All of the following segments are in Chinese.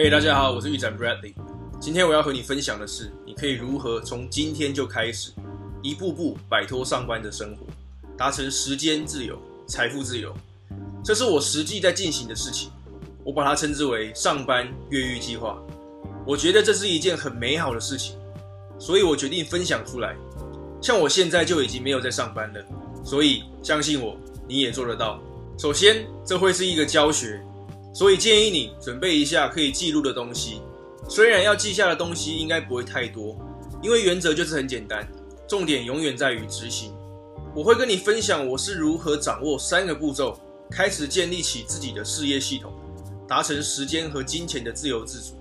，hey, 大家好，我是玉展 Bradley。今天我要和你分享的是，你可以如何从今天就开始，一步步摆脱上班的生活，达成时间自由、财富自由。这是我实际在进行的事情，我把它称之为“上班越狱计划”。我觉得这是一件很美好的事情，所以我决定分享出来。像我现在就已经没有在上班了，所以相信我，你也做得到。首先，这会是一个教学。所以建议你准备一下可以记录的东西，虽然要记下的东西应该不会太多，因为原则就是很简单，重点永远在于执行。我会跟你分享我是如何掌握三个步骤，开始建立起自己的事业系统，达成时间和金钱的自由自主。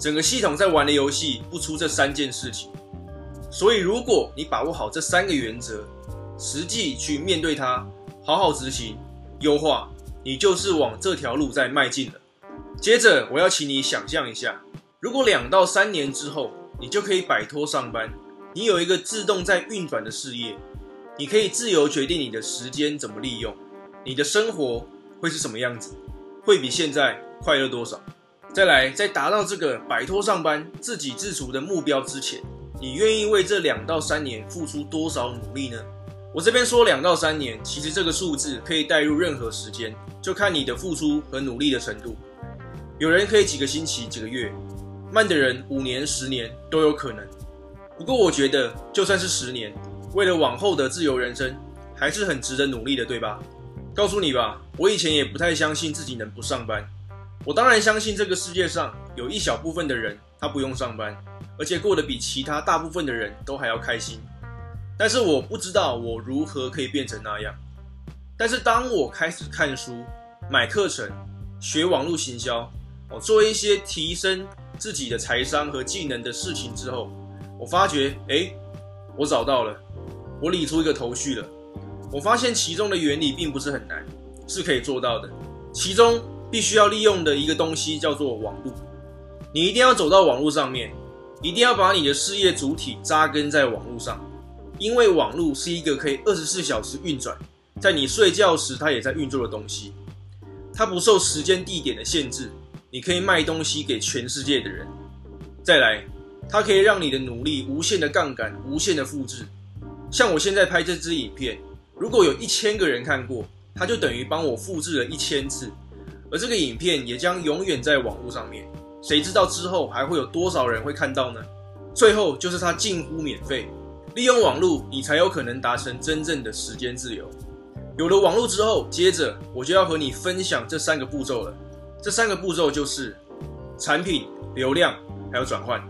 整个系统在玩的游戏不出这三件事情，所以如果你把握好这三个原则，实际去面对它，好好执行，优化。你就是往这条路在迈进了。接着，我要请你想象一下，如果两到三年之后，你就可以摆脱上班，你有一个自动在运转的事业，你可以自由决定你的时间怎么利用，你的生活会是什么样子？会比现在快乐多少？再来，在达到这个摆脱上班、自给自足的目标之前，你愿意为这两到三年付出多少努力呢？我这边说两到三年，其实这个数字可以带入任何时间。就看你的付出和努力的程度，有人可以几个星期、几个月，慢的人五年、十年都有可能。不过我觉得，就算是十年，为了往后的自由人生，还是很值得努力的，对吧？告诉你吧，我以前也不太相信自己能不上班。我当然相信这个世界上有一小部分的人，他不用上班，而且过得比其他大部分的人都还要开心。但是我不知道我如何可以变成那样。但是当我开始看书、买课程、学网络行销，我做一些提升自己的财商和技能的事情之后，我发觉，诶，我找到了，我理出一个头绪了。我发现其中的原理并不是很难，是可以做到的。其中必须要利用的一个东西叫做网络，你一定要走到网络上面，一定要把你的事业主体扎根在网络上，因为网络是一个可以二十四小时运转。在你睡觉时，它也在运作的东西，它不受时间、地点的限制，你可以卖东西给全世界的人。再来，它可以让你的努力无限的杠杆、无限的复制。像我现在拍这支影片，如果有一千个人看过，它就等于帮我复制了一千次，而这个影片也将永远在网络上面。谁知道之后还会有多少人会看到呢？最后就是它近乎免费，利用网络，你才有可能达成真正的时间自由。有了网络之后，接着我就要和你分享这三个步骤了。这三个步骤就是产品、流量还有转换。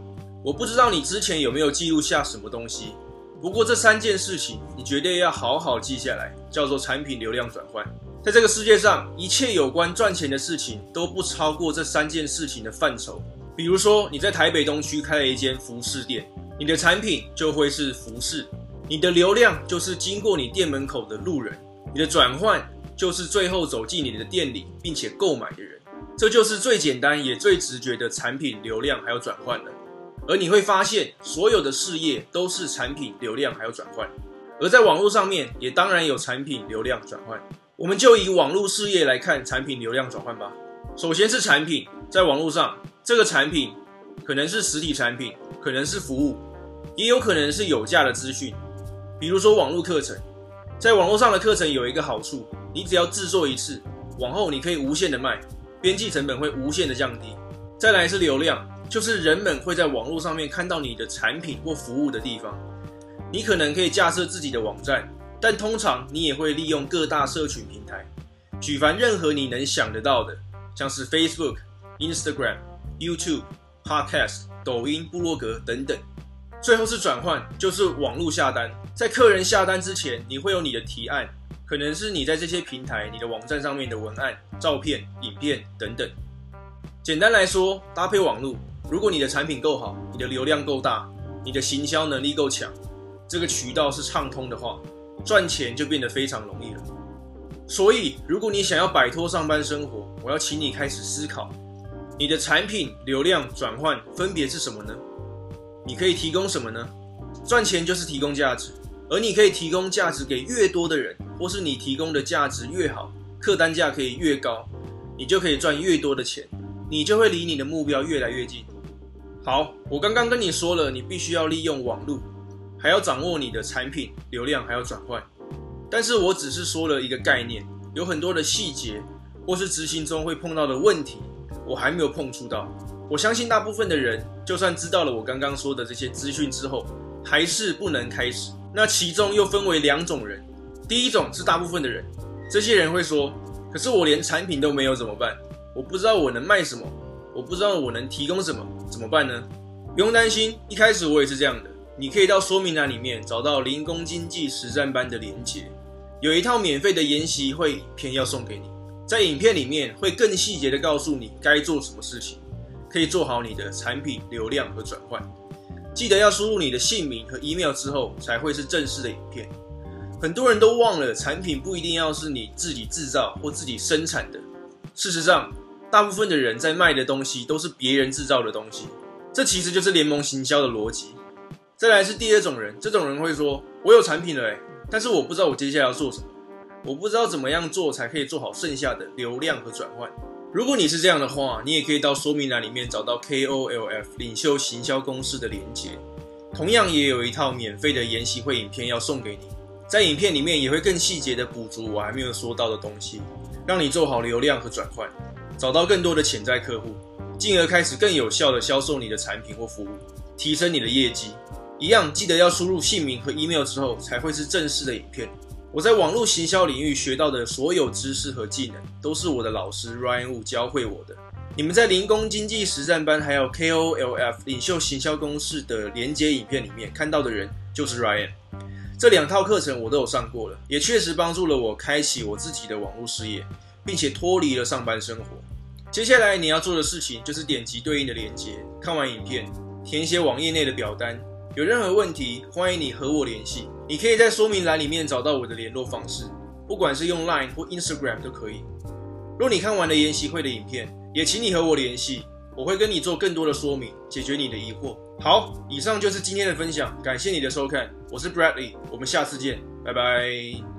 我不知道你之前有没有记录下什么东西，不过这三件事情你绝对要好好记下来，叫做产品、流量、转换。在这个世界上，一切有关赚钱的事情都不超过这三件事情的范畴。比如说，你在台北东区开了一间服饰店，你的产品就会是服饰，你的流量就是经过你店门口的路人。你的转换就是最后走进你的店里并且购买的人，这就是最简单也最直觉的产品、流量还有转换了。而你会发现，所有的事业都是产品、流量还有转换，而在网络上面也当然有产品、流量转换。我们就以网络事业来看产品、流量转换吧。首先是产品，在网络上，这个产品可能是实体产品，可能是服务，也有可能是有价的资讯，比如说网络课程。在网络上的课程有一个好处，你只要制作一次，往后你可以无限的卖，边际成本会无限的降低。再来是流量，就是人们会在网络上面看到你的产品或服务的地方。你可能可以架设自己的网站，但通常你也会利用各大社群平台，举凡任何你能想得到的，像是 Facebook、Instagram、YouTube、Podcast、抖音、部落格等等。最后是转换，就是网络下单。在客人下单之前，你会有你的提案，可能是你在这些平台、你的网站上面的文案、照片、影片等等。简单来说，搭配网络，如果你的产品够好，你的流量够大，你的行销能力够强，这个渠道是畅通的话，赚钱就变得非常容易了。所以，如果你想要摆脱上班生活，我要请你开始思考，你的产品、流量转换分别是什么呢？你可以提供什么呢？赚钱就是提供价值，而你可以提供价值给越多的人，或是你提供的价值越好，客单价可以越高，你就可以赚越多的钱，你就会离你的目标越来越近。好，我刚刚跟你说了，你必须要利用网络，还要掌握你的产品流量，还要转换。但是我只是说了一个概念，有很多的细节或是执行中会碰到的问题，我还没有碰触到。我相信大部分的人，就算知道了我刚刚说的这些资讯之后，还是不能开始。那其中又分为两种人，第一种是大部分的人，这些人会说：“可是我连产品都没有怎么办？我不知道我能卖什么，我不知道我能提供什么，怎么办呢？”不用担心，一开始我也是这样的。你可以到说明栏里面找到零工经济实战班的连结。有一套免费的研习会影片要送给你，在影片里面会更细节的告诉你该做什么事情，可以做好你的产品流量和转换。记得要输入你的姓名和 email 之后，才会是正式的影片。很多人都忘了，产品不一定要是你自己制造或自己生产的。事实上，大部分的人在卖的东西都是别人制造的东西，这其实就是联盟行销的逻辑。再来是第二种人，这种人会说：“我有产品了，诶。但是我不知道我接下来要做什么，我不知道怎么样做才可以做好剩下的流量和转换。如果你是这样的话，你也可以到说明栏里面找到 KOLF 领袖行销公司的连结，同样也有一套免费的研习会影片要送给你，在影片里面也会更细节的补足我还没有说到的东西，让你做好流量和转换，找到更多的潜在客户，进而开始更有效的销售你的产品或服务，提升你的业绩。一样，记得要输入姓名和 email 之后，才会是正式的影片。我在网络行销领域学到的所有知识和技能，都是我的老师 Ryan Wu 教会我的。你们在零工经济实战班还有 KOLF 领袖行销公式的连接影片里面看到的人，就是 Ryan。这两套课程我都有上过了，也确实帮助了我开启我自己的网络事业，并且脱离了上班生活。接下来你要做的事情，就是点击对应的连接，看完影片，填写网页内的表单。有任何问题，欢迎你和我联系。你可以在说明栏里面找到我的联络方式，不管是用 Line 或 Instagram 都可以。若你看完了研习会的影片，也请你和我联系，我会跟你做更多的说明，解决你的疑惑。好，以上就是今天的分享，感谢你的收看，我是 Bradley，我们下次见，拜拜。